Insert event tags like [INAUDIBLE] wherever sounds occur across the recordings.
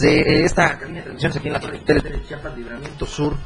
Desde esta cabina de transmisión aquí en la torre de Chiapas, Libramiento Sur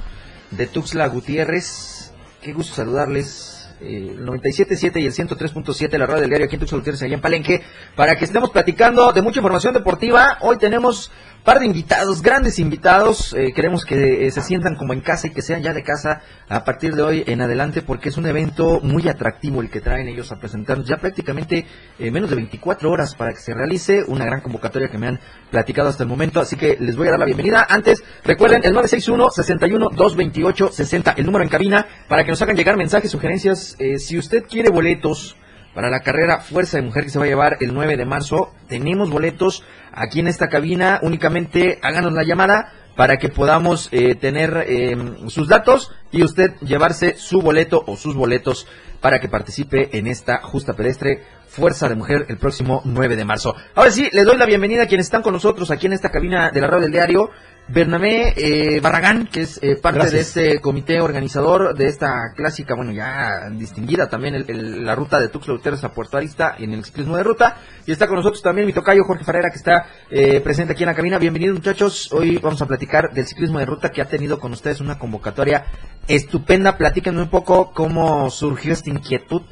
de Tuxtla Gutiérrez. Qué gusto saludarles. eh, el 97.7 y el 103.7, la radio del diario aquí en Tuxtla Gutiérrez, allá en Palenque, para que estemos platicando de mucha información deportiva. Hoy tenemos par de invitados, grandes invitados. eh, queremos que eh, se sientan como en casa y que sean ya de casa a partir de hoy en adelante, porque es un evento muy atractivo el que traen ellos a presentarnos. Ya prácticamente eh, menos de 24 horas para que se realice una gran convocatoria que me han platicado hasta el momento. Así que les voy a dar la bienvenida. Antes, recuerden el 961-61-228-60, el número en cabina, para que nos hagan llegar mensajes, sugerencias. Si usted quiere boletos para la carrera Fuerza de Mujer que se va a llevar el 9 de marzo. Tenemos boletos aquí en esta cabina. Únicamente háganos la llamada para que podamos eh, tener eh, sus datos y usted llevarse su boleto o sus boletos para que participe en esta justa pedestre Fuerza de Mujer el próximo 9 de marzo. Ahora sí, les doy la bienvenida a quienes están con nosotros aquí en esta cabina de la radio del diario. Bernamé eh, Barragán, que es eh, parte Gracias. de este comité organizador de esta clásica, bueno, ya distinguida también el- el- la ruta de Tuxtla Gutiérrez a Puerto Arista en el ciclismo de ruta. Y está con nosotros también mi tocayo Jorge Ferreira, que está eh, presente aquí en la cabina. Bienvenidos muchachos. Hoy vamos a platicar del ciclismo de ruta que ha tenido con ustedes una convocatoria estupenda. Platíquenme un poco cómo surgió esta inquietud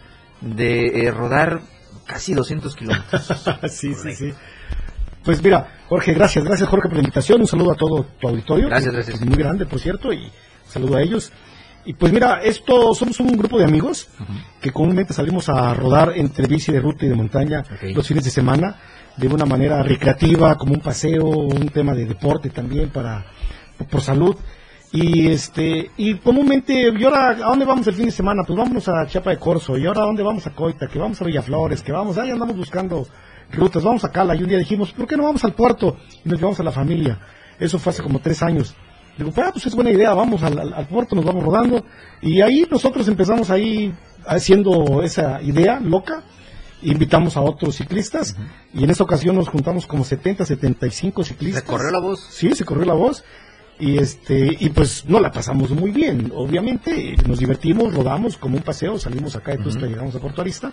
de eh, rodar casi 200 kilómetros. [LAUGHS] sí, sí, sí. Pues mira, Jorge, gracias, gracias Jorge por la invitación. Un saludo a todo tu auditorio. Gracias, gracias. es muy grande, por cierto, y saludo a ellos. Y pues mira, esto somos un grupo de amigos que comúnmente salimos a rodar entre bici de ruta y de montaña los fines de semana de una manera recreativa, como un paseo, un tema de deporte también para por salud. Y este y comúnmente, ¿y ahora a dónde vamos el fin de semana? Pues vámonos a Chiapa de Corzo, y ahora a dónde vamos a Coita, que vamos a Villaflores, que vamos, ahí andamos buscando rutas, vamos a Cala, y un día dijimos, ¿por qué no vamos al puerto? Y nos llevamos a la familia. Eso fue hace como tres años. Digo, pues, ah, pues es buena idea, vamos al, al- al puerto, nos vamos rodando. Y ahí nosotros empezamos ahí haciendo esa idea loca, invitamos a otros ciclistas, y en esa ocasión nos juntamos como 70, 75 ciclistas. ¿Se corrió la voz? Sí, se corrió la voz. Y este y pues no la pasamos muy bien. Obviamente nos divertimos, rodamos como un paseo, salimos acá de Tuxtla, llegamos a Puerto Arista.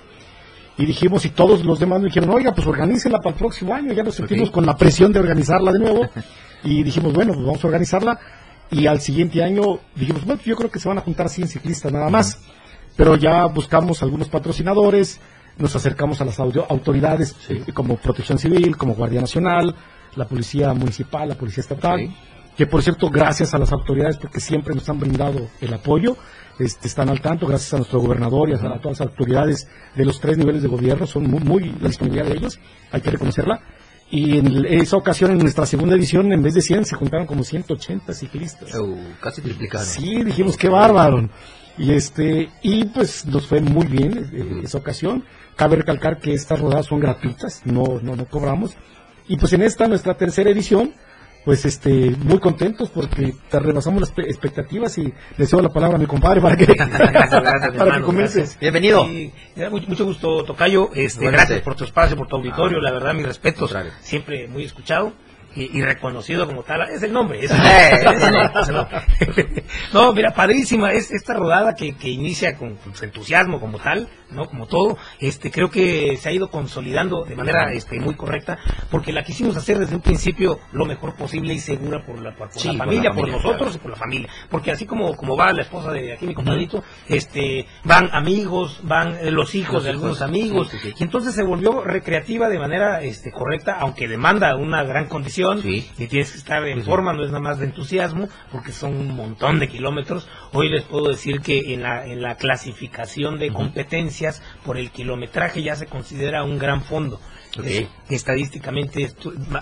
Y dijimos, y todos los demás nos dijeron, oiga, pues organícenla para el próximo año. Ya nos sentimos con la presión de organizarla de nuevo. y dijimos, bueno, pues vamos a organizarla. Y al siguiente año dijimos, bueno, yo creo que se van a juntar 100 ciclistas nada más. Pero ya buscamos algunos patrocinadores, nos acercamos a las autoridades eh, como Protección Civil, como Guardia Nacional, la Policía Municipal, la Policía Estatal Ok. Que por cierto, gracias a las autoridades porque siempre nos han brindado el apoyo, este, están al tanto, gracias a nuestro gobernador y a, a todas las autoridades de los tres niveles de gobierno, son muy, muy la disponibilidad de ellos, hay que reconocerla. Y en esa ocasión, en nuestra segunda edición, en vez de 100, se juntaron como 180 ciclistas. Uh, casi triplicado. Sí, dijimos qué bárbaro. Y este, y pues nos fue muy bien eh, esa ocasión. Cabe recalcar que estas rodadas son gratuitas, no, no, no cobramos. Y pues en esta, nuestra tercera edición, pues este, muy contentos porque te rebasamos las pe- expectativas y le cedo la palabra a mi compadre para que, [LAUGHS] Gracias, [LAUGHS] para que hermano, comience. gracias. Bienvenido. Y mucho, gusto, Tocayo. Este, gracias por tu espacio, por tu auditorio. La verdad, mis respetos. Siempre muy escuchado y, y reconocido como tal. Es el nombre. Es el nombre, [LAUGHS] es el nombre, es el nombre. [LAUGHS] no, mira, padrísima es esta rodada que, que inicia con pues, entusiasmo como tal, no como todo. Este, creo que se ha ido consolidando de manera este, muy correcta porque la quisimos hacer desde un principio lo mejor posible y segura por la, por, Sí, la por la familia, por, nosotros claro. y por la familia. Porque así como, como va la esposa de aquí, mi compadrito, este, van amigos, van eh, los hijos Los de hijos, algunos amigos, sí, sí, sí. y entonces se volvió recreativa de manera este, correcta, aunque demanda una gran condición condición Sí. y tienes que estar en Sí, sí. forma, no es nada más de entusiasmo, porque son un montón de kilómetros. Hoy les puedo decir que en la, en la clasificación de competencias por el kilometraje ya se considera un gran fondo. Estadísticamente,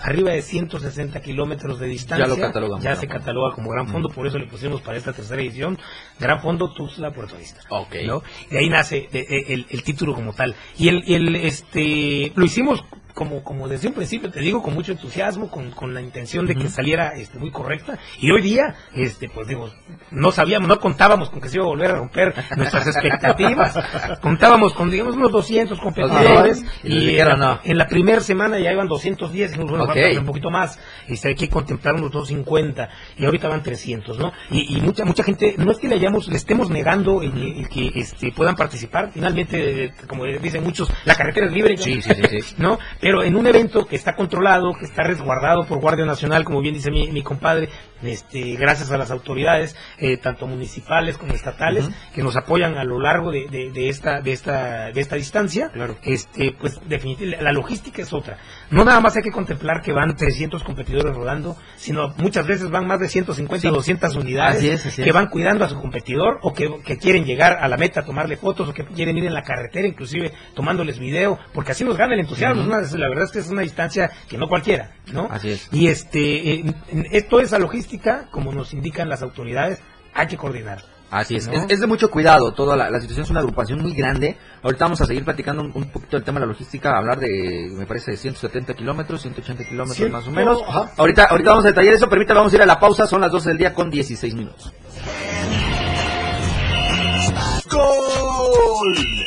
arriba de 160 kilómetros de distancia, Ya lo catalogamos. ya se cataloga como gran fondo, por eso le pusimos para esta tercera edición, Gran Fondo Tuxtla Puerto Vista. Ok. ¿no? De ahí nace de- de- el, el título como tal. Y el, el, este lo hicimos como, como desde un principio, te digo, con mucho entusiasmo, con, con la intención de que saliera este, muy correcta. Y hoy día, este pues digo, no sabíamos, no contábamos con que se iba a volver a romper nuestras expectativas. [LAUGHS] Contábamos con, digamos, unos 200 competidores. Y Y en, no. en la primera semana ya iban 210, y nos bueno, un poquito más. Y hay que contemplar unos 250. Y ahorita van 300, ¿no? Y, y mucha mucha gente, no es que le hayamos, le estemos negando el, el que este, puedan participar. Finalmente, como dicen muchos, la carretera es libre. Sí, sí, sí, sí. [LAUGHS] ¿no? Pero en un evento que está controlado, que está resguardado por Guardia Nacional, como bien dice mi, mi compadre, este, gracias a las autoridades, eh, tanto municipales como estatales, que nos apoyan a lo largo de, de- de esta, de esta, de esta distancia, Claro. este, pues definitivamente la logística es otra. No nada más hay que contemplar que van 300 competidores rodando, sino muchas veces van más de 150 o 200 unidades Así es, así que es. van cuidando a su competidor o que, que quieren llegar a la meta, tomarle fotos o que quieren ir en la carretera, inclusive tomándoles video, porque así nos gana el entusiasmo. La verdad es que es una distancia que no cualquiera, ¿no? Así es. Y este, eh, esto es la logística, como nos indican las autoridades, hay que coordinar. Así es. ¿No? es, es de mucho cuidado, toda la, la situación es una agrupación muy grande. Ahorita vamos a seguir platicando un, un poquito del tema de la logística, hablar de, me parece, de 170 kilómetros, 180 kilómetros más o menos. ajá. Ahorita, ahorita vamos a detallar eso, permítame, vamos a ir a la pausa, son las 12 del día con 16 minutos. ¡Gol!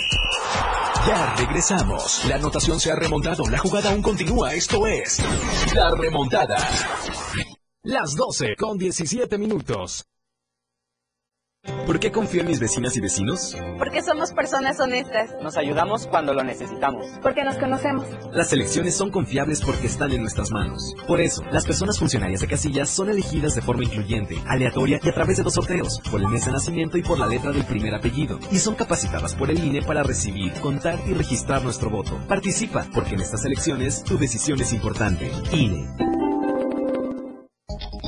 Ya regresamos. La anotación se ha remontado. La jugada aún continúa. Esto es La Remontada. Las 12 con 17 minutos. ¿Por qué confío en mis vecinas y vecinos? Porque somos personas honestas. Nos ayudamos cuando lo necesitamos. Porque nos conocemos. Las elecciones son confiables porque están en nuestras manos. Por eso, las personas funcionarias de casillas son elegidas de forma incluyente, aleatoria y a través de dos sorteos, por el mes de nacimiento y por la letra del primer apellido. Y son capacitadas por el INE para recibir, contar y registrar nuestro voto. Participa, porque en estas elecciones tu decisión es importante. INE.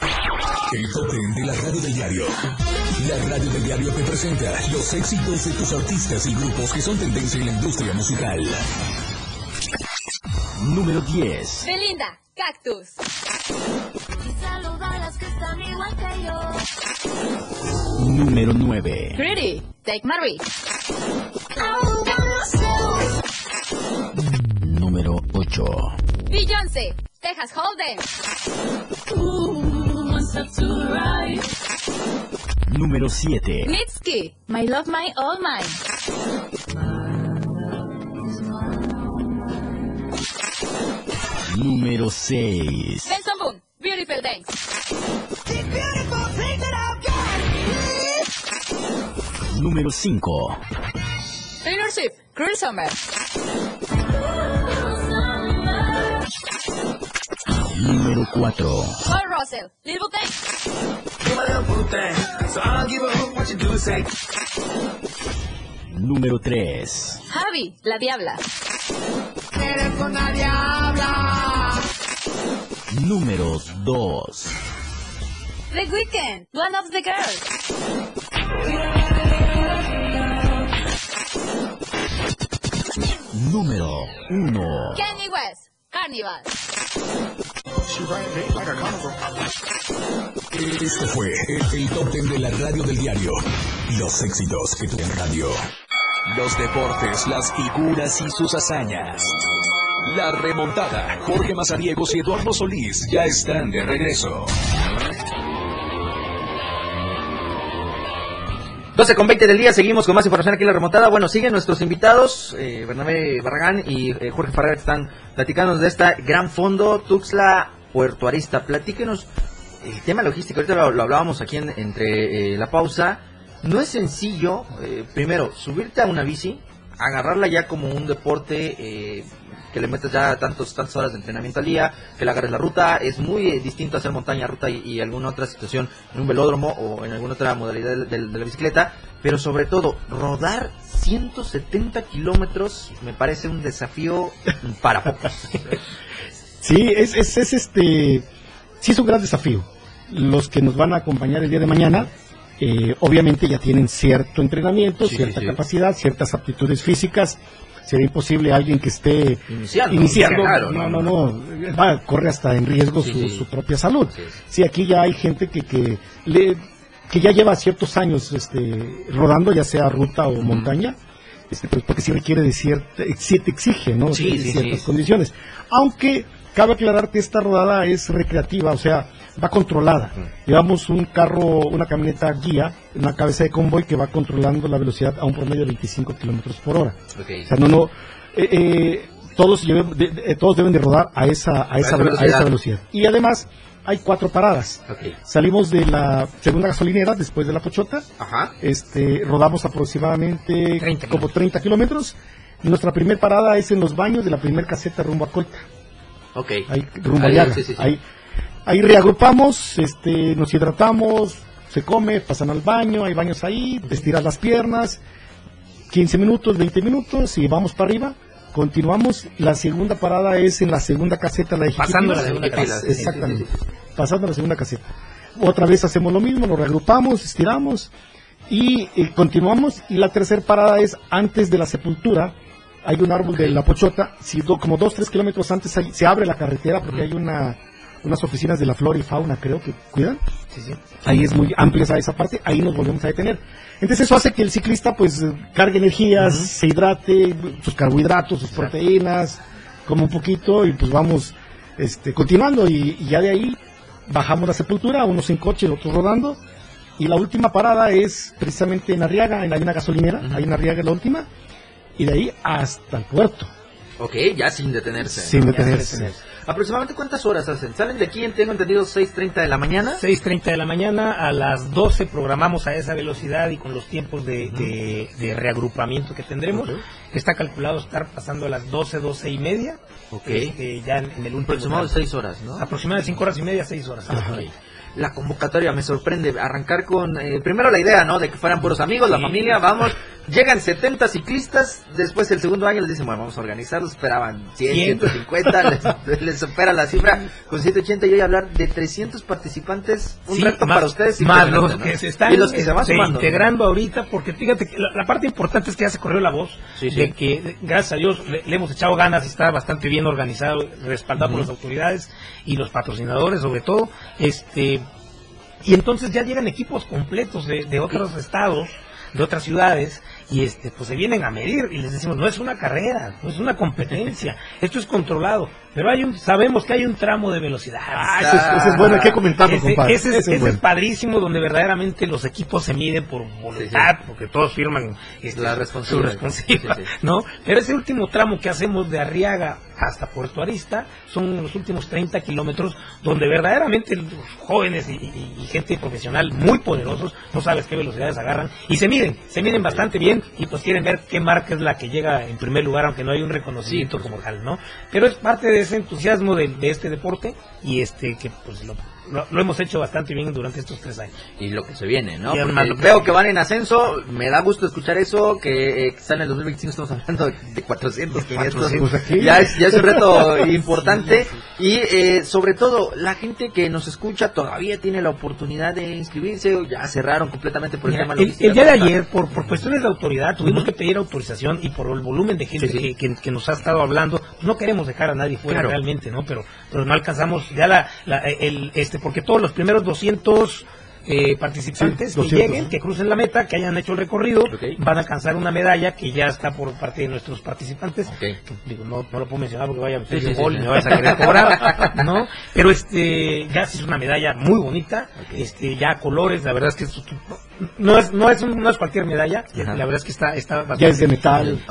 El top de la radio del diario. La radio del diario te presenta los éxitos de tus artistas y grupos que son tendencia en la industria musical. Número 10. Belinda, Cactus. Número 9. Pretty, Take My Risk. Número 8. Beyoncé, Texas Hold'em. Número 7. Mitski, My Love, My All Mine. Número 6. Benson Boone, Beautiful Dance. Número 5. Taylor Swift, Cruel Summer. Número 4. Paul Russell, Little Thing. Número 3. Harvey, La Diabla. Número 2. The Weeknd, One of the Girls. Número 1. Kanye West, Carnival. Este fue el, el top ten de la radio del diario. Los éxitos que tuvo en radio. Los deportes, las figuras y sus hazañas. La remontada. Jorge Mazariegos y Eduardo Solís ya están de regreso. 12 con 20 del día, seguimos con más información aquí en la remontada. Bueno, siguen nuestros invitados, eh, Bernabé Barragán y eh, Jorge Farrer están platicándonos de este gran fondo Tuxtla Puerto Arista. Platíquenos el tema logístico, ahorita lo, lo hablábamos aquí en- entre eh, la pausa, no es sencillo, eh, primero, subirte a una bici, agarrarla ya como un deporte eh, que le metes ya tantos, tantas horas de entrenamiento al día, que le agarres la ruta, es muy eh, distinto hacer montaña, ruta y, alguna otra situación en un velódromo o en alguna otra modalidad de la bicicleta, pero sobre todo, rodar 170 kilómetros me parece un desafío para pocos. [LAUGHS] Sí, es, es, es este, sí es un gran desafío. Los que nos van a acompañar el día de mañana, eh, obviamente ya tienen cierto entrenamiento, Sí, cierta sí. capacidad, ciertas aptitudes físicas. Sería imposible alguien que esté Iniciando, iniciando, claro, no, no, no, va, corre hasta en riesgo Sí, su, propia salud. Sí. Aquí ya hay gente que, que, le, que ya lleva ciertos años este, rodando, ya sea ruta o montaña, este, pues porque sí requiere de cierta, sí te exige, ¿no? Sí, sí, ciertas sí. condiciones. Aunque cabe aclarar que esta rodada es recreativa, o sea, va controlada. Llevamos un carro, una camioneta guía, una cabeza de convoy que va controlando la velocidad a un promedio de 25 kilómetros por hora. O sea, no, no, eh, eh, todos, deben de rodar a esa, a esa, a velocidad. esa velocidad. Y además, hay cuatro paradas. Salimos de la segunda gasolinera después de la Pochota, Ajá. este, rodamos aproximadamente 30 como 30 kilómetros. Nuestra primera parada es en los baños de la primera caseta rumbo a Colta, Ok. ahí rumbo Ahí, Llaga. sí, sí, sí. Ahí, ahí reagrupamos, este, nos hidratamos, se come, pasan al baño, hay baños ahí, te estiras las piernas, 15 minutos, 20 minutos y vamos para arriba. Continuamos, la segunda parada es en la segunda caseta, la de Pasando la segunda caseta, Exactamente, pasando la segunda caseta. Otra vez hacemos lo mismo, nos reagrupamos, estiramos y eh, continuamos. Y la tercera parada es antes de la sepultura. Hay un árbol de la Pochota, si do- como dos, tres kilómetros antes ahí se abre la carretera porque hay una, unas oficinas de la flora y fauna, creo que cuidan. Ahí es muy amplia esa, esa parte, ahí nos volvemos a detener. Entonces eso hace que el ciclista pues cargue energías, se hidrate, sus carbohidratos, sus proteínas, como un poquito y pues vamos este, continuando. Y, y ya de ahí bajamos la sepultura, unos en coche, otros rodando. Y la última parada es precisamente en Arriaga, en hay una gasolinera, hay una Arriaga en la última, y de ahí hasta el puerto, Ok, ya sin detenerse. sin Ya detenerse. ¿Aproximadamente cuántas horas hacen? Salen de aquí, tengo entendido, 6.30 de la mañana. 6.30 de la mañana, a las 12 programamos a esa velocidad y con los tiempos de, de- de reagrupamiento que tendremos. Ok. Está calculado estar pasando a las 12, 12 y media. Ok. este, ya en, en el último. Aproximado de tramo. 6 horas, ¿no? Aproximadamente 5 horas y media, 6 horas. Ok. La convocatoria me sorprende. Arrancar con, eh, primero la idea, ¿no? De que fueran puros amigos, la familia, vamos. Llegan 70 ciclistas. Después, el segundo año les dicen, bueno, vamos a organizarlos. Esperaban 100, 100. 150. les, les supera la cifra con 180. Y hoy hablar de 300 participantes. Un Sí, reto más- para ustedes. Más impresionante, los ¿no? que se están y los que se van este, sumando. ¿no? integrando ahorita, porque fíjate que la, la parte importante es que ya se corrió la voz Sí, sí. de que, de- gracias a Dios, le, le hemos echado ganas y está bastante bien organizado, respaldado por las autoridades y los patrocinadores, sobre todo. este Y entonces ya llegan equipos completos de, de otros estados, de otras ciudades, y este pues se vienen a medir y les decimos, no es una carrera, no es una competencia, esto es controlado, pero hay un, sabemos que hay un tramo de velocidad. Ah, ese es, ese es bueno, hay que comentarlo, Ese, compadre. ese es, Ese es ese es bueno. padrísimo donde verdaderamente los equipos se miden por voluntad, porque todos firman este, La su responsabilidad. Sí, sí. ¿no? Pero ese último tramo que hacemos de Arriaga hasta Puerto Arista son los últimos 30 kilómetros donde verdaderamente los jóvenes y, y- y gente profesional muy poderosos, no sabes qué velocidades agarran y se miden, se miden bastante bien y pues quieren ver qué marca es la que llega en primer lugar, aunque no hay un reconocimiento como tal, ¿no? Pero es parte de ese entusiasmo de, de este deporte y este que pues lo, lo- lo hemos hecho bastante bien durante estos tres años. y lo que se viene, ¿no? Porque veo que van en ascenso, me da gusto escuchar eso, que, eh, están en el 2025, estamos hablando de 400, 500, Pues ya, es, ya es un reto [LAUGHS] importante y eh, sobre todo la gente que nos escucha todavía tiene la oportunidad de inscribirse, o ya cerraron completamente por el Mira, tema el, día de ayer, por, por cuestiones de autoridad, tuvimos que pedir autorización y por el volumen de gente Sí, sí. Que, que- que nos ha estado hablando, no queremos dejar a nadie fuera Claro. realmente, ¿no? Pero, pero no alcanzamos ya la, la- el, este, porque todos los primeros 200 eh, participantes Sí, que 200, lleguen, que crucen la meta, que hayan hecho el recorrido, van a alcanzar una medalla que ya está por parte de nuestros participantes. Digo, no, no lo puedo mencionar porque vaya a Sí, sí, gol me vas a querer cobrar, [LAUGHS] ¿no? Pero este, ya es una medalla muy bonita, este, ya a colores, la verdad es que no es, no es, un- no es cualquier medalla, Ajá. la verdad es que está, está bastante Ya es de metal.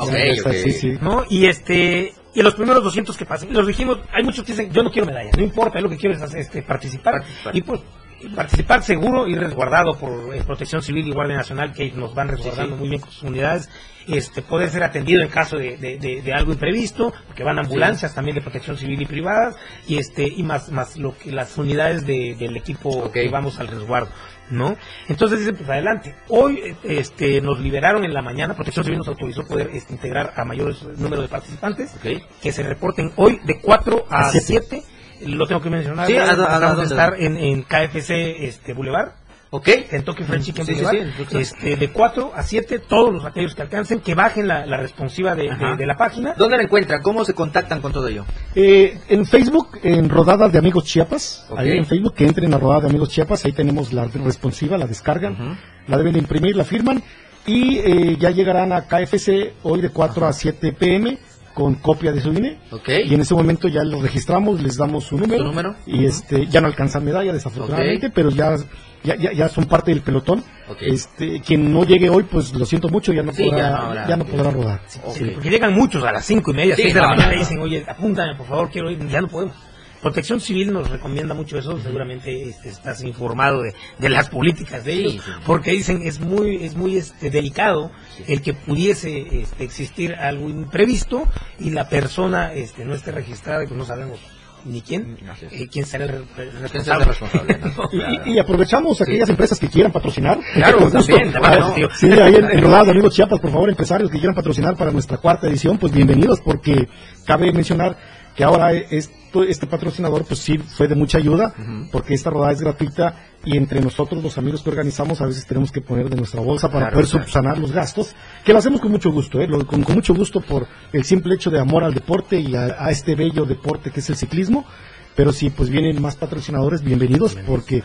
¿no? Y este y los primeros 200 que pasen, los dijimos, hay muchos que dicen, yo no quiero medalla, no importa, lo que quiero es hacer, este, participar. Participar. Y pues participar seguro y resguardado por eh, Protección Civil y Guardia Nacional que nos van resguardando muy bien con sus unidades. Este, poder ser atendido en caso de, de- de- de algo imprevisto, porque van ambulancias también de protección civil y privadas, y este, y más, más lo que las unidades de- del equipo que vamos al resguardo, ¿no? Entonces dice, pues adelante. Hoy, este, nos liberaron en la mañana, protección civil nos autorizó poder este, integrar a mayores número de participantes, que se reporten hoy de 4 a A siete. 7 lo tengo que mencionar. Sí. ¿a- a- a vamos a dónde? estar en, en KFC este, Boulevard. Ok. Kentucky Fried Chicken Sí, Boulevard. sí, este, de 4 a 7, todos los aquellos que alcancen, que bajen la, la responsiva de, Ajá. de- de la página. ¿Dónde la encuentran? ¿Cómo se contactan con todo ello? Eh, en Facebook, en Rodadas de Amigos Chiapas, ahí en Facebook, que entren a Rodadas de Amigos Chiapas, ahí tenemos la responsiva, la descargan, la deben imprimir, la firman, y eh, ya llegarán a KFC hoy de 4 a 7 pm con copia de su INE. Ok. Y en ese momento ya los registramos, les damos su número. ¿Su número? Y este, ya no alcanzan medalla, desafortunadamente, pero ya, ya, ya, ya son parte del pelotón. Ok. Este, quien no llegue hoy, pues lo siento mucho, ya no Sí, podrá, ya ya no podrá rodar. Sí, porque llegan muchos a las 5 y media, Sí, 6 de la mañana y dicen, oye, apúntame, por favor, quiero ir. Ya no podemos. Protección Civil nos recomienda mucho eso, seguramente este, estás informado de, de las políticas de ellos, Sí, sí. porque dicen es muy es muy este, delicado el que pudiese este, existir algo imprevisto y la persona este, no esté registrada y pues no sabemos ni quién, es. eh, quién será el, re- el ¿Quién responsable. será el responsable? no? [LAUGHS] Y, Claro. y- y aprovechamos aquellas empresas que quieran patrocinar. Claro, también, claro, tío. [LAUGHS] Sí, ahí en, en Rodadas Amigos Chiapas, por favor, empresarios que quieran patrocinar para nuestra cuarta edición, pues bienvenidos, porque cabe mencionar que ahora esto, este patrocinador, pues sí, fue de mucha ayuda, porque esta rodada es gratuita y entre nosotros, los amigos que organizamos, a veces tenemos que poner de nuestra bolsa para Claro, poder claro. subsanar los gastos, que lo hacemos con mucho gusto, ¿eh? Lo- con, con mucho gusto por el simple hecho de amor al deporte y a, a este bello deporte que es el ciclismo. Pero si pues vienen más patrocinadores, bienvenidos, porque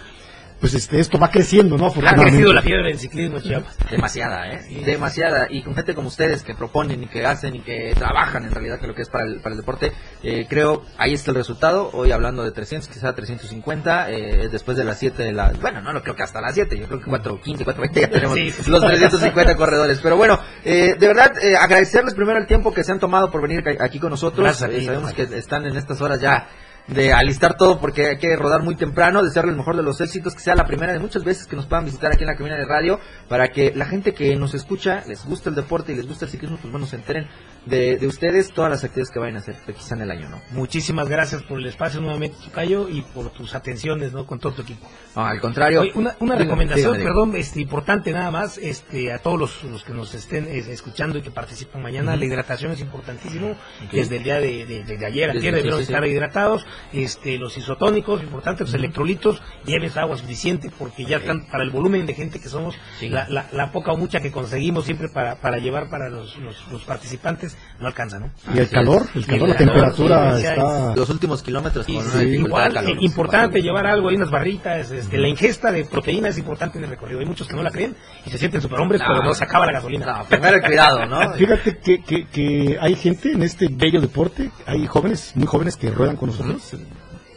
pues este esto va creciendo, ¿no? Ha crecido la fiebre del ciclismo Chiapas. Demasiada, ¿eh? Demasiada. Y con gente como ustedes que proponen y que hacen y que trabajan en realidad que lo que es para el, para el deporte, eh, creo ahí está el resultado. Hoy hablando de 300, quizá 350, eh, después de las 7 de la... Bueno, no lo creo que hasta las 7, yo creo que 4.15, 4.20 ya tenemos Sí, los 350 corredores. Pero bueno, eh, de verdad, eh, agradecerles primero el tiempo que se han tomado por venir aquí con nosotros. Gracias Eh, sabemos que están en estas horas ya de alistar todo porque hay que rodar muy temprano, desearle el mejor de los éxitos, que sea la primera de muchas veces que nos puedan visitar aquí en la cabina de radio, para que la gente que nos escucha, les gusta el deporte y les gusta el ciclismo, pues bueno, se enteren de, de ustedes todas las actividades que vayan a hacer, quizá en el año, ¿no? Muchísimas gracias por el espacio nuevamente, Tocayo, y por tus atenciones ¿no? con todo tu equipo. No, al contrario. Oye, una, una recomendación, perdón, este, importante nada más, este, a todos los, los que nos estén eh, escuchando y que participan mañana, la hidratación es importantísimo, desde el día de, de- ayer, ayer debieron estar hidratados, este, los isotónicos, importante, los electrolitos, lleves agua suficiente, porque ya están, para el volumen de gente que somos, Sí. la, la- la poca o mucha que conseguimos siempre para, para llevar para los, los, los participantes, no alcanza, ¿no? Y el Así calor, es. el calor, el la temperatura sí, está... Los últimos kilómetros sí, igual, calor. eh, importante llevar algo, hay unas barritas, este, la ingesta de proteína es importante en el recorrido. Hay muchos que no la creen y se sienten superhombres, No, pero no se acaba la gasolina. No, primero el cuidado, ¿no? [LAUGHS] Fíjate que, que, que hay gente en este bello deporte, hay jóvenes, muy jóvenes que ruedan con nosotros, en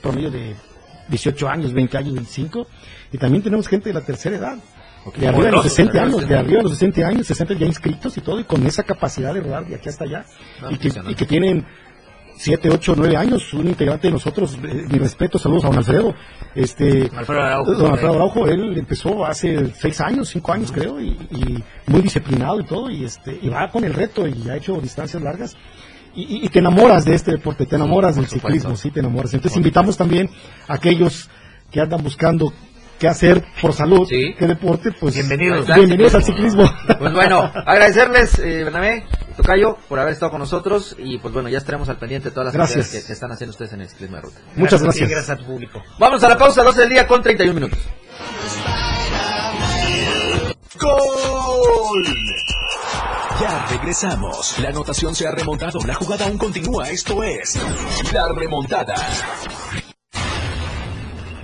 promedio de 18 años, 20 años, 25, y también tenemos gente de la tercera edad, de arriba de los Poderosos, 60 poderosos, años, de arriba de los 60 años, 60 ya inscritos y todo, y con esa capacidad de rodar de aquí hasta allá, No, y, que, y que tienen 7, 8, 9 años, un integrante de nosotros, eh, mi respeto, saludos a don Alfredo, este, Alfredo Araujo. don Alfredo Araujo, él empezó hace 6 años, 5 años creo, y, y muy disciplinado y todo, y este, y va con el reto y ha hecho distancias largas. Y, te enamoras de este deporte, te enamoras del ciclismo, sí, te enamoras. Entonces invitamos también a aquellos que andan buscando qué hacer por salud, Sí. qué deporte, pues Bienvenidos. bienvenidos al ciclismo. Pues bueno, agradecerles, eh, Bernabé, Tocayo, por haber estado con nosotros y pues bueno, ya estaremos al pendiente de todas las Gracias. actividades que, que están haciendo ustedes en el ciclismo de ruta. Muchas a ti, gracias. Gracias a tu público. Vamos a la pausa, 12 del día con 31 minutos. ¡Gol! Ya regresamos. La anotación se ha remontado. La jugada aún continúa. Esto es La Remontada.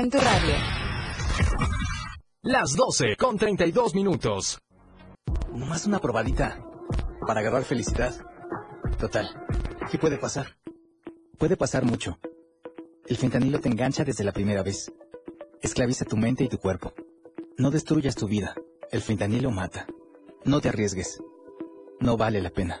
en tu radio. Las 12 con 32 minutos. Nomás una probadita para agarrar felicidad. Total, ¿qué puede pasar? Puede pasar mucho. El fentanilo te engancha desde la primera vez. Esclaviza tu mente y tu cuerpo. No destruyas tu vida. El fentanilo mata. No te arriesgues. No vale la pena.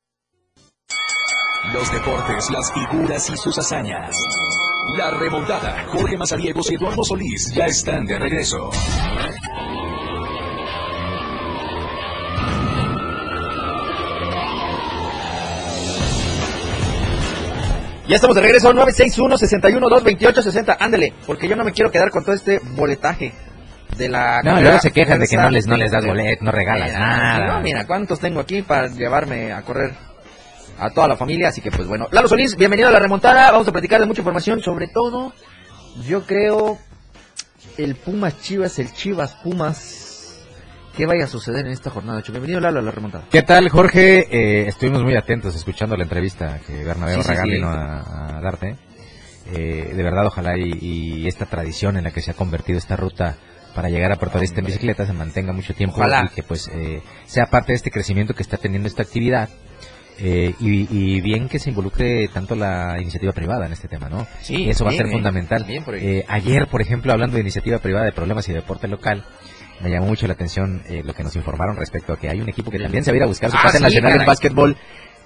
Los deportes, las figuras y sus hazañas. La remontada. Jorge Mazariegos y Eduardo Solís ya están de regreso. Ya estamos de regreso, 961-61-228-60. Ándele, porque yo no me quiero quedar con todo este boletaje de la... No, luego se quejan de que no les, no les das bolet, no regalas nada. No, mira, ¿cuántos tengo aquí para llevarme a correr a toda la familia? Así que pues bueno. Lalo Solís, bienvenido a la remontada. Vamos a platicar de mucha información, sobre todo, yo creo, el Pumas Chivas, el Chivas Pumas. ¿Qué vaya a suceder en esta jornada? Bienvenido Lalo a la remontada. ¿Qué tal, Jorge? Eh, estuvimos muy atentos escuchando la entrevista que Bernabé Sí, vino a, a darte. Eh, de verdad, ojalá y, y esta tradición en la que se ha convertido esta ruta para llegar a Puerto Arista en bicicleta se mantenga mucho tiempo Ojalá. y que pues eh, sea parte de este crecimiento que está teniendo esta actividad. Eh, y, y bien que se involucre tanto la iniciativa privada en este tema, ¿no? Sí, eso va a ser fundamental. Bien por ahí. Eh, ayer, por ejemplo, hablando de iniciativa privada de problemas y deporte local, me llamó mucho la atención eh, lo que nos informaron respecto a que hay un equipo que también se va a ir a buscar su Ah, sí, nacional en básquetbol,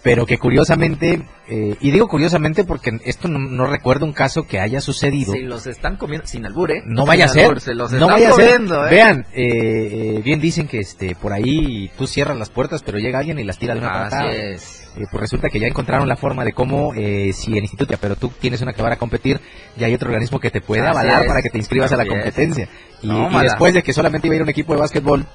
pero que curiosamente, eh, y digo curiosamente porque esto no, no recuerdo un caso que haya sucedido. Se los están comiendo sin albur, ¿eh? No vaya a ser, se los no están vaya a ser. comiendo, ¿eh? Vean, eh, bien dicen que este por ahí tú cierras las puertas, pero llega alguien y las tira de una patada. es. Eh, pues resulta que ya encontraron la forma de cómo, eh, si el instituto, pero tú tienes una que va a competir, ya hay otro organismo que te puede Así avalar es. para que te inscribas a la competencia. Y, No, y después de que solamente iba a ir un equipo de básquetbol,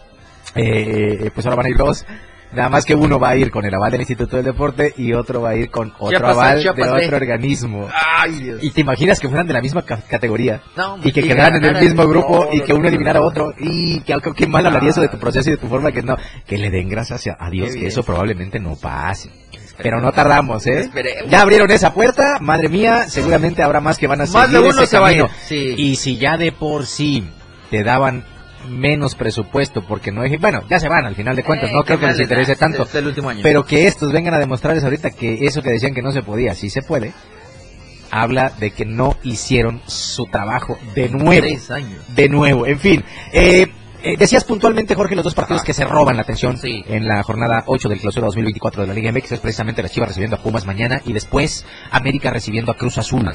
pues ahora van a ir dos. Nada más que uno va a ir con el aval del Instituto del Deporte y otro va a ir con otro Chiapas aval Chiapas de otro organismo. Ay, Dios. Y te imaginas que fueran de la misma ca- categoría No, y que quedaran en el mismo grupo y que uno no, eliminara a otro y que algo que mal hablaría eso de tu proceso y de tu forma que no que le den gracias a Dios Qué que eso probablemente no pase. Pero no tardamos, ¿eh? Esperemos. Ya abrieron esa puerta, madre mía, seguramente habrá más que van a Más seguir de uno ese se camino. sí. Y si ya de por sí te daban menos presupuesto porque no bueno, ya se van al final de cuentas, Eh, no creo que les interese este tanto. último año. Pero que estos vengan a demostrarles ahorita que eso que decían que no se podía, sí se puede. Habla de que no hicieron su trabajo de nuevo. Años. De nuevo, en fin. Eh, eh, decías puntualmente, Jorge, los dos partidos que se roban la atención Sí. en la jornada 8 del clausura 2024 de la Liga MX es precisamente las Chivas recibiendo a Pumas mañana y después América recibiendo a Cruz Azul.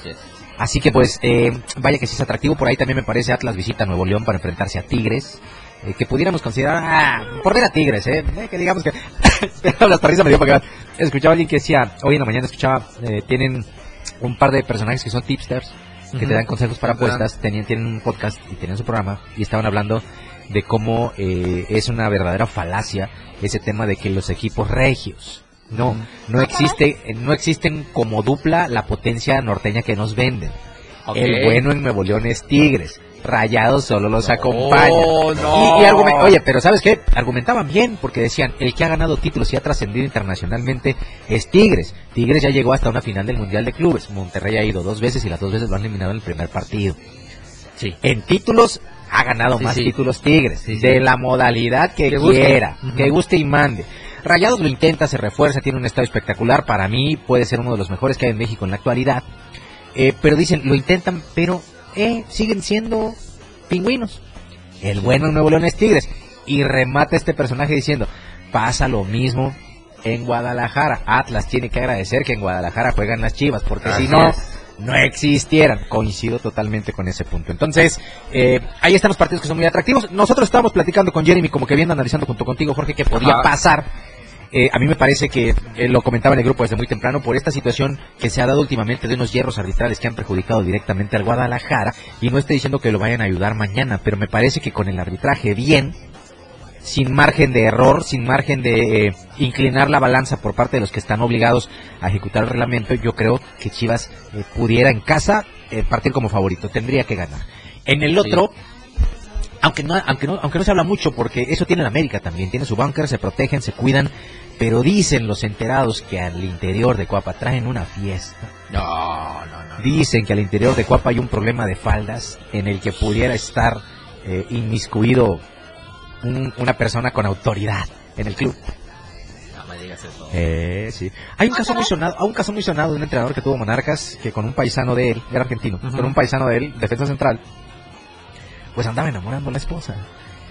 Así que pues, eh, vaya que sí es atractivo. Por ahí también me parece Atlas visita a Nuevo León para enfrentarse a Tigres. eh, que pudiéramos considerar, ah, por ver a Tigres, eh, eh, que digamos que, [LAUGHS] hasta risa me dio para acá. Escuchaba a alguien que decía, hoy en la mañana escuchaba, eh, tienen un par de personajes que son tipsters, que te dan consejos para verdad. apuestas, tenían, tienen un podcast y tienen su programa, y estaban hablando de cómo eh, es una verdadera falacia ese tema de que los equipos regios, no, no existe, no existen como dupla la potencia norteña que nos venden. El bueno en Nuevo León es Tigres. Rayados solo los acompaña. no. Y, y oye, pero ¿sabes qué? Argumentaban bien porque decían, el que ha ganado títulos y ha trascendido internacionalmente es Tigres. Tigres ya llegó hasta una final del Mundial de Clubes. Monterrey ha ido dos veces y las dos veces lo han eliminado en el primer partido. Sí. En títulos ha ganado Sí, más sí. títulos Tigres. De la modalidad que, quiera, que guste y mande. Rayados lo intenta, se refuerza, tiene un estado espectacular. Para mí puede ser uno de los mejores que hay en México en la actualidad. Eh, pero dicen, lo intentan, pero eh, siguen siendo pingüinos. El bueno en Nuevo León es Tigres. Y remata este personaje diciendo, pasa lo mismo en Guadalajara. Atlas tiene que agradecer que en Guadalajara juegan las Chivas, porque si no, es. no existieran. Coincido totalmente con ese punto. Entonces, eh, ahí están los partidos que son muy atractivos. Nosotros estábamos platicando con Jeremy, como que viendo, analizando junto contigo, Jorge, que podía Ajá. pasar eh, a mí me parece que, eh, lo comentaba en el grupo desde muy temprano, por esta situación que se ha dado últimamente de unos hierros arbitrales que han perjudicado directamente al Guadalajara, y no estoy diciendo que lo vayan a ayudar mañana, pero me parece que con el arbitraje bien, sin margen de error, sin margen de eh, inclinar la balanza por parte de los que están obligados a ejecutar el reglamento, yo creo que Chivas eh, pudiera en casa eh, partir como favorito, tendría que ganar. En el otro, aunque no, aunque no, aunque no se habla mucho, porque eso tiene la América también, tiene su bunker, se protegen, se cuidan, pero dicen los enterados que al interior de Cuapa traen una fiesta. No, no, no. Dicen que al interior de Cuapa hay un problema de faldas en el que pudiera estar eh, inmiscuido un- una persona con autoridad en el club. No me digas eso. Eh, sí. Hay un caso muy sonado, hay un caso muy sonado de un entrenador que tuvo Monarcas que con un paisano de él, era argentino, con un paisano de él, defensa central, pues andaba enamorando a la esposa.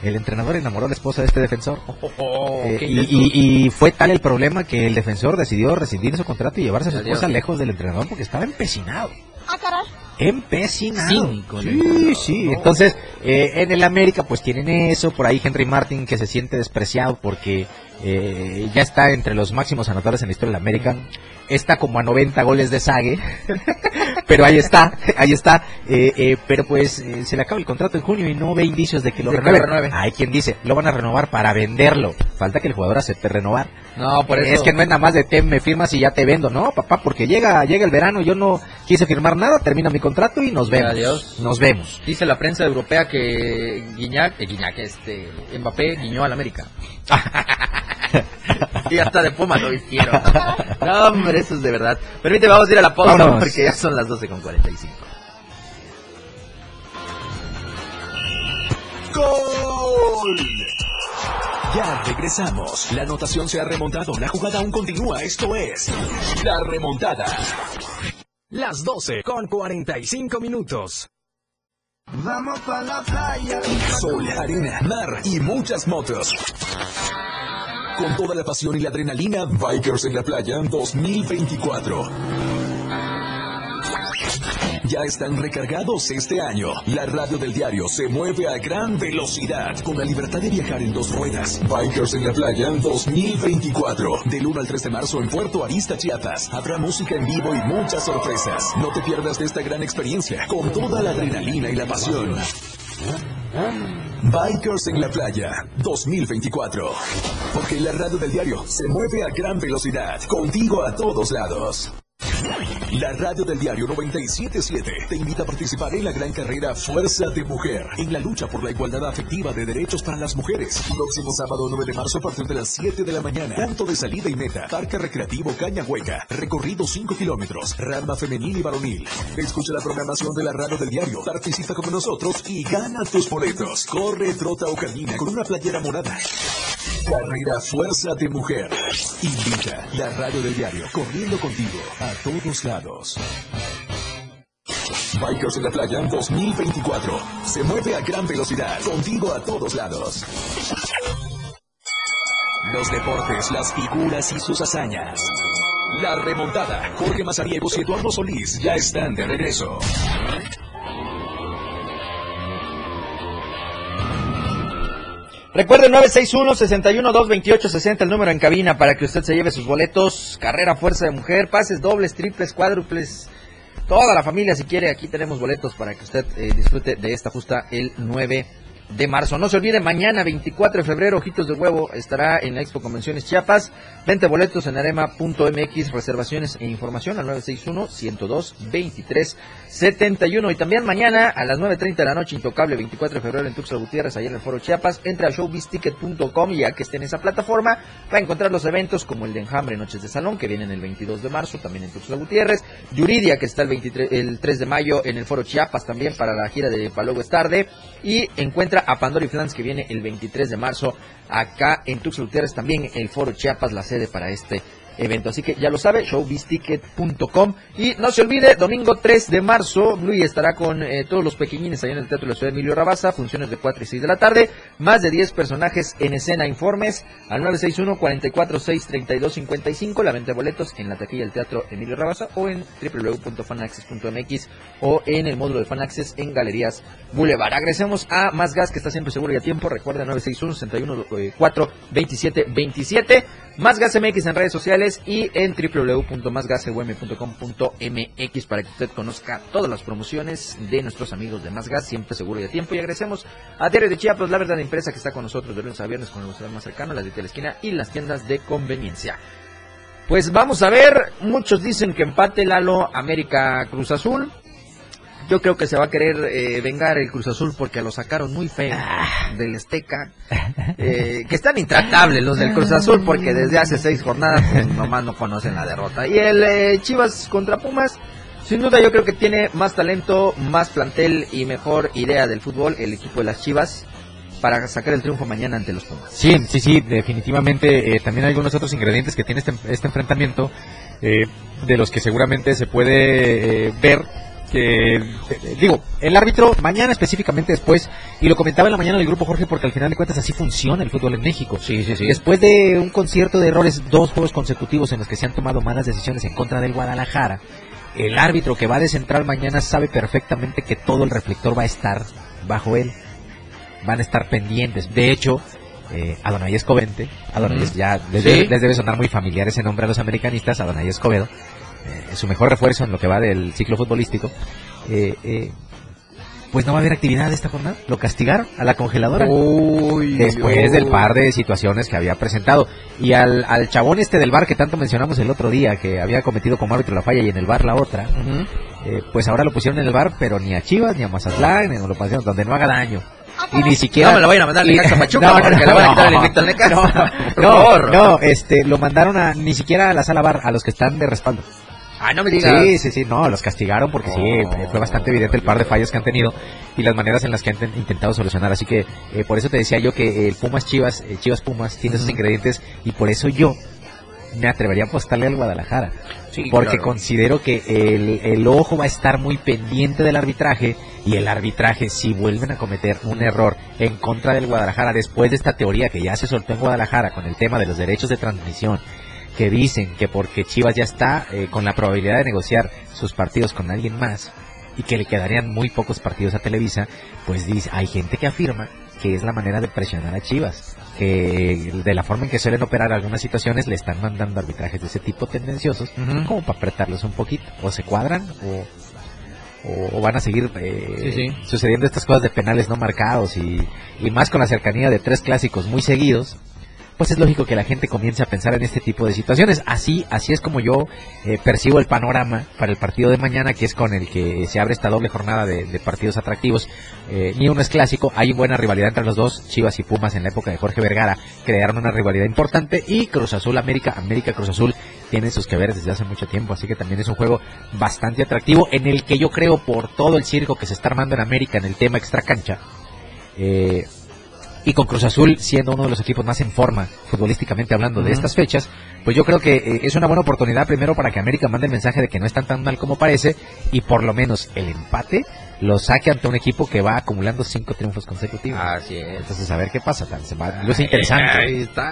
El entrenador enamoró a la esposa de este defensor. Eh, qué y, intenso. y- y fue tal el problema que el defensor decidió rescindir su contrato y llevarse a su esposa lejos del entrenador porque estaba empecinado. Ah, caray. Empecinado. Sí, entrenador. sí. No. Entonces, eh, en el América pues tienen eso. Por ahí Henry Martin que se siente despreciado porque eh, ya está entre los máximos anotadores en la historia de la América. Está como a 90 goles de Sague. [LAUGHS] pero ahí está, ahí está. Eh, eh, pero pues eh, se le acaba el contrato en junio y no ve indicios de que lo De que lo renueve. renueve. Hay quien dice, lo van a renovar para venderlo. Falta que el jugador acepte renovar. No, por eso. Es que no es nada más de te me firmas y ya te vendo, no, papá, porque llega llega el verano, yo no quise firmar nada, termina mi contrato y nos vemos. Adiós. Nos vemos. Dice la prensa europea que Guiñac, eh, Guiñac, este, Mbappé guiñó al América. [LAUGHS] [LAUGHS] y hasta de Puma lo hicieron. No, hombre, eso es de verdad. Permíteme, vamos a ir a la pausa Vámonos. porque ya son las 12 con 45. ¡Gol! Ya regresamos. La anotación se ha remontado. La jugada aún continúa. Esto es La Remontada. Las 12 con 45 minutos. Vamos para la playa. Sol, arena, mar y muchas motos. Con toda la pasión y la adrenalina, Bikers en la Playa 2024. Ya están recargados este año. La radio del diario se mueve a gran velocidad con la libertad de viajar en dos ruedas. Bikers en la Playa 2024. Del 1 al 3 de marzo en Puerto Arista, Chiapas. Habrá música en vivo y muchas sorpresas. No te pierdas de esta gran experiencia con toda la adrenalina y la pasión. Bikers en la Playa 2024. Porque la radio del diario se mueve a gran velocidad. Contigo a todos lados. La radio del diario 977 te invita a participar en la gran carrera Fuerza de Mujer, en la lucha por la igualdad afectiva de derechos para las mujeres. Próximo sábado 9 de marzo a partir de las 7 de la mañana. Punto de salida y meta. Parque Recreativo Caña Hueca. Recorrido 5 kilómetros. Rama femenil y varonil. Escucha la programación de la radio del diario. Participa como nosotros y gana tus boletos. Corre, trota o camina con una playera morada. Carrera Fuerza de Mujer. Invita la radio del diario, corriendo contigo a todos lados. Bikers en la Playa 2024. Se mueve a gran velocidad, contigo a todos lados. Los deportes, las figuras y sus hazañas. La remontada. Jorge Mazariegos y Eduardo Solís ya están de regreso. Recuerde 961-61-228-60 el número en cabina para que usted se lleve sus boletos. Carrera Fuerza de Mujer, pases dobles, triples, cuádruples. Toda la familia, si quiere, aquí tenemos boletos para que usted eh, disfrute de esta justa el 9 de marzo. No se olvide, mañana 24 de febrero, Ojitos de Huevo estará en la Expo Convenciones Chiapas. Vente boletos en arema.mx, reservaciones e información al 961-102-2371. Y también mañana a las 9.30 de la noche, Intocable, 24 de febrero en Tuxtla Gutiérrez, allá en el Foro Chiapas. Entre a showbizticket.com y ya que esté en esa plataforma, va a encontrar los eventos como el de Enjambre Noches de Salón, que vienen el 22 de marzo, también en Tuxtla Gutiérrez. Yuridia, que está el, 23, el 3 de mayo en el Foro Chiapas, también para la gira de Palogo es tarde. Y encuentra a Pandora y Flans, que viene el 23 de marzo acá en Tuxtla Gutiérrez, también el Foro Chiapas, la sede para este evento. Así que ya lo sabe, showbizticket.com. Y no se olvide, domingo 3 de marzo, Luis estará con eh, todos los pequeñines allá en el Teatro de la Ciudad de Emilio Rabaza, funciones de 4 y 6 de la tarde, más de 10 personajes en escena, informes al 961-446-3255, la venta de boletos en la taquilla del Teatro Emilio Rabaza o en www.fanaccess.mx o en el módulo de Fanaccess en Galerías Boulevard. Agradecemos a Más Gas, que está siempre seguro y a tiempo, recuerda 961-61-4-27-27. Más Gas MX en redes sociales y en www.másgasum.com.mx para que usted conozca todas las promociones de nuestros amigos de Más Gas, siempre seguro y a tiempo. Y agradecemos a Diario de Chiapas, la verdad empresa que está con nosotros de lunes a viernes con el restaurante más cercano, las de la esquina y las tiendas de conveniencia. Pues vamos a ver, muchos dicen que empate Lalo América Cruz Azul. Yo creo que se va a querer eh, vengar el Cruz Azul porque lo sacaron muy feo del Esteca. [LAUGHS] Eh, que están intratables los del Cruz Azul porque desde hace seis jornadas pues, nomás no conocen la derrota. Y el eh, Chivas contra Pumas, sin duda yo creo que tiene más talento, más plantel y mejor idea del fútbol el equipo de las Chivas para sacar el triunfo mañana ante los Pumas. Sí, sí, sí, definitivamente. eh, también hay algunos otros ingredientes que tiene este, este enfrentamiento, eh, de los que seguramente se puede eh, ver eh, digo, el árbitro mañana específicamente después, y lo comentaba en la mañana del grupo Jorge, porque al final de cuentas así funciona el fútbol en México. Sí, sí, sí. Después de un concierto de errores, dos juegos consecutivos en los que se han tomado malas decisiones en contra del Guadalajara, el árbitro que va a descentrar mañana sabe perfectamente que todo el reflector va a estar bajo él. Van a estar pendientes. De hecho, eh, Adonai Escobente, Adonai es- ya les, Sí. debe, les debe sonar muy familiar ese nombre a los americanistas, Adonai Escobedo, eh, su mejor refuerzo en lo que va del ciclo futbolístico, eh, eh, pues no va a haber actividad esta jornada. Lo castigaron a la congeladora. Después del par de situaciones que había presentado. Y al, al chabón este del bar que tanto mencionamos el otro día, que había cometido como árbitro la falla y en el bar la otra, eh, pues ahora lo pusieron en el bar, pero ni a Chivas, ni a Mazatlán, ni a lo pusieron donde no haga daño. Y ni siquiera... No me lo vayan a mandar y- Necaxa Pachuca, [LAUGHS] le van a quitar el invicto al Necaxa. Por No, no, este, lo mandaron a, ni siquiera a la sala bar, a los que están de respaldo. Ah, no me digas. Sí, sí, sí, no, los castigaron porque sí, eh, fue bastante evidente el par de fallas que han tenido y las maneras en las que han ten- intentado solucionar. Así que eh, por eso te decía yo que el Pumas Chivas, eh, Chivas Pumas, tiene esos ingredientes y por eso yo me atrevería a apostarle al Guadalajara. Sí, porque claro. considero que el, el ojo va a estar muy pendiente del arbitraje y el arbitraje, si vuelven a cometer un error en contra del Guadalajara, después de esta teoría que ya se soltó en Guadalajara con el tema de los derechos de transmisión, que dicen que porque Chivas ya está eh, con la probabilidad de negociar sus partidos con alguien más y que le quedarían muy pocos partidos a Televisa, pues dice, hay gente que afirma que es la manera de presionar a Chivas, que de la forma en que suelen operar algunas situaciones le están mandando arbitrajes de ese tipo tendenciosos como para apretarlos un poquito, o se cuadran o, o- o van a seguir eh, Sí, sí. sucediendo estas cosas de penales no marcados y, y más con la cercanía de tres clásicos muy seguidos pues es lógico que la gente comience a pensar en este tipo de situaciones. Así, así es como yo eh, percibo el panorama para el partido de mañana, que es con el que se abre esta doble jornada de, partidos atractivos. Eh, ni uno es clásico, hay buena rivalidad entre los dos. Chivas y Pumas en la época de Jorge Vergara crearon una rivalidad importante y Cruz Azul América, América Cruz Azul tienen sus que ver desde hace mucho tiempo, así que también es un juego bastante atractivo en el que yo creo por todo el circo que se está armando en América en el tema extra cancha. Eh, y con Cruz Azul siendo uno de los equipos más en forma futbolísticamente hablando de estas fechas, pues yo creo que eh, es una buena oportunidad primero para que América mande el mensaje de que no están tan mal como parece y por lo menos el empate lo saque ante un equipo que va acumulando cinco triunfos consecutivos. Así es. Entonces a ver qué pasa, tal, se va, es interesante. Está,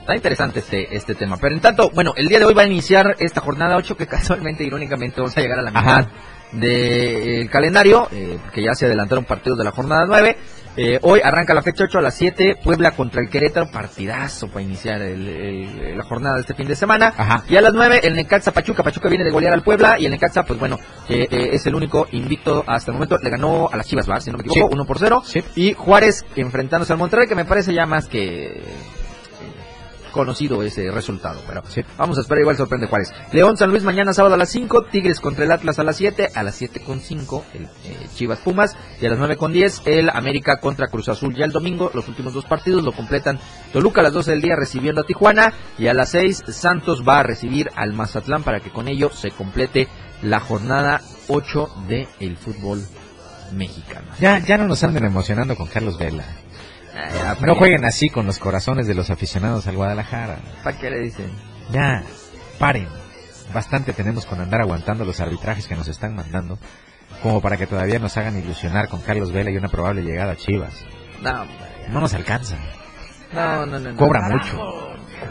está interesante este, este tema. Pero en tanto, bueno, el día de hoy va a iniciar esta jornada 8 que [LAUGHS] casualmente, irónicamente, vamos a llegar a la mitad del calendario, eh, que ya se adelantaron partidos de la jornada 9. Eh, hoy arranca la fecha 8 a las 7, Puebla contra el Querétaro, partidazo para iniciar el- el- la jornada de este fin de semana. Ajá. Y a las 9 el Necaxa Pachuca, Pachuca viene de golear al Puebla y el Necaxa, pues bueno, eh, eh, es el único invicto hasta el momento, le ganó a las Chivas, ¿verdad? Si no me equivoco, Sí. 1 por 0. Y Juárez enfrentándose al Monterrey, que me parece ya más que conocido ese resultado. Pero vamos a esperar, igual sorprende Juárez. León San Luis mañana sábado a las 5, Tigres contra el Atlas a las 7, a las 7 con 5 el eh, Chivas Pumas y a las 9 con 10 el América contra Cruz Azul. Ya el domingo los últimos dos partidos lo completan Toluca a las 12 del día recibiendo a Tijuana y a las 6 Santos va a recibir al Mazatlán para que con ello se complete la jornada 8 del el fútbol mexicano. Ya, ya no nos anden emocionando con Carlos Vela. No jueguen así con los corazones de los aficionados al Guadalajara. ¿Para qué le dicen? Ya, paren. Bastante tenemos con andar aguantando los arbitrajes que nos están mandando, como para que todavía nos hagan ilusionar con Carlos Vela y una probable llegada a Chivas. No, No nos alcanza. no, no, no. no. Cobra mucho.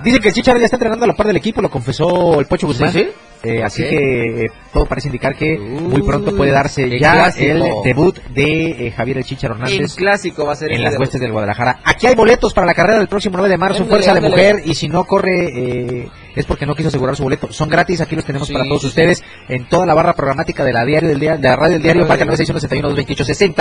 Dice que el Chicharo ya está entrenando a la par del equipo, lo confesó el Pocho Guzmán. ¿Sí, sí? Eh, Así que eh, todo parece indicar que muy pronto puede darse el ya clásico. el debut de eh, Javier El Chicharo Hernández clásico va a ser en las debut. huestes del Guadalajara. Aquí hay boletos para la carrera del próximo 9 de marzo, Ándale, Fuerza de. Mujer, y si no corre eh, es porque no quiso asegurar su boleto. Son gratis, aquí los tenemos Sí, para todos sí, ustedes en toda la barra programática de la diario del día, de la radio del diario, marca del 961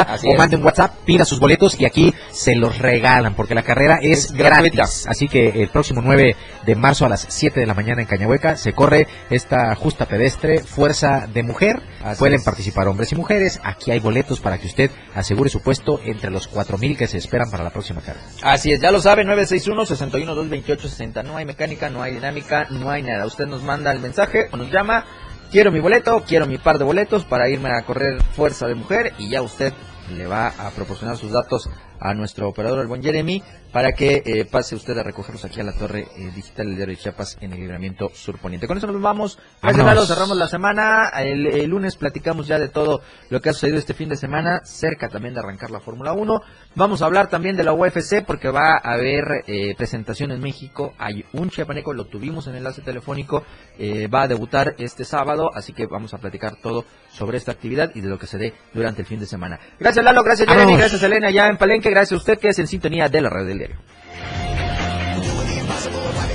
Así o es. manden WhatsApp, pida sus boletos y aquí se los regalan porque la carrera es, Es gratuita. gratis. Así que el próximo 9 de marzo a las 7 de la mañana en Cañahueca se corre esta justa pedestre Fuerza de Mujer. Así Pueden es. participar hombres y mujeres. Aquí hay boletos para que usted asegure su puesto entre los 4000 que se esperan para la próxima carrera. Así es, ya lo sabe, 961-61-228-60. No hay mecánica, no hay dinámica, no hay nada. Usted nos manda el mensaje o nos llama. Quiero mi boleto, quiero mi par de boletos para irme a correr Fuerza de Mujer y ya usted le va a proporcionar sus datos a nuestro operador, el buen Jeremy, para que eh, pase usted a recogerlos aquí a la torre eh, digital del diario de Chiapas en el libramiento surponiente. Con eso nos vamos. Gracias. Lalo. Cerramos la semana. El, el lunes platicamos ya de todo lo que ha sucedido este fin de semana, cerca también de arrancar la Fórmula 1. Vamos a hablar también de la UFC porque va a haber eh, presentación en México. Hay un chiapaneco, lo tuvimos en enlace telefónico, eh, va a debutar este sábado, así que vamos a platicar todo sobre esta actividad y de lo que se dé durante el fin de semana. Gracias Lalo, gracias Jeremy, gracias Elena ya en Palenque, gracias a usted que es en sintonía de la red del.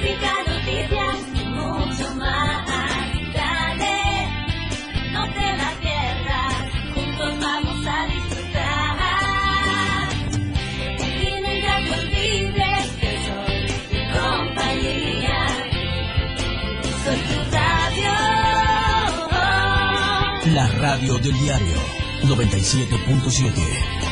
Música, noticias y mucho más. Dale, no te la pierdas. Juntos vamos a disfrutar. Tienen radios libres que soy tu compañía. Soy tu radio. La radio del diario 97.7.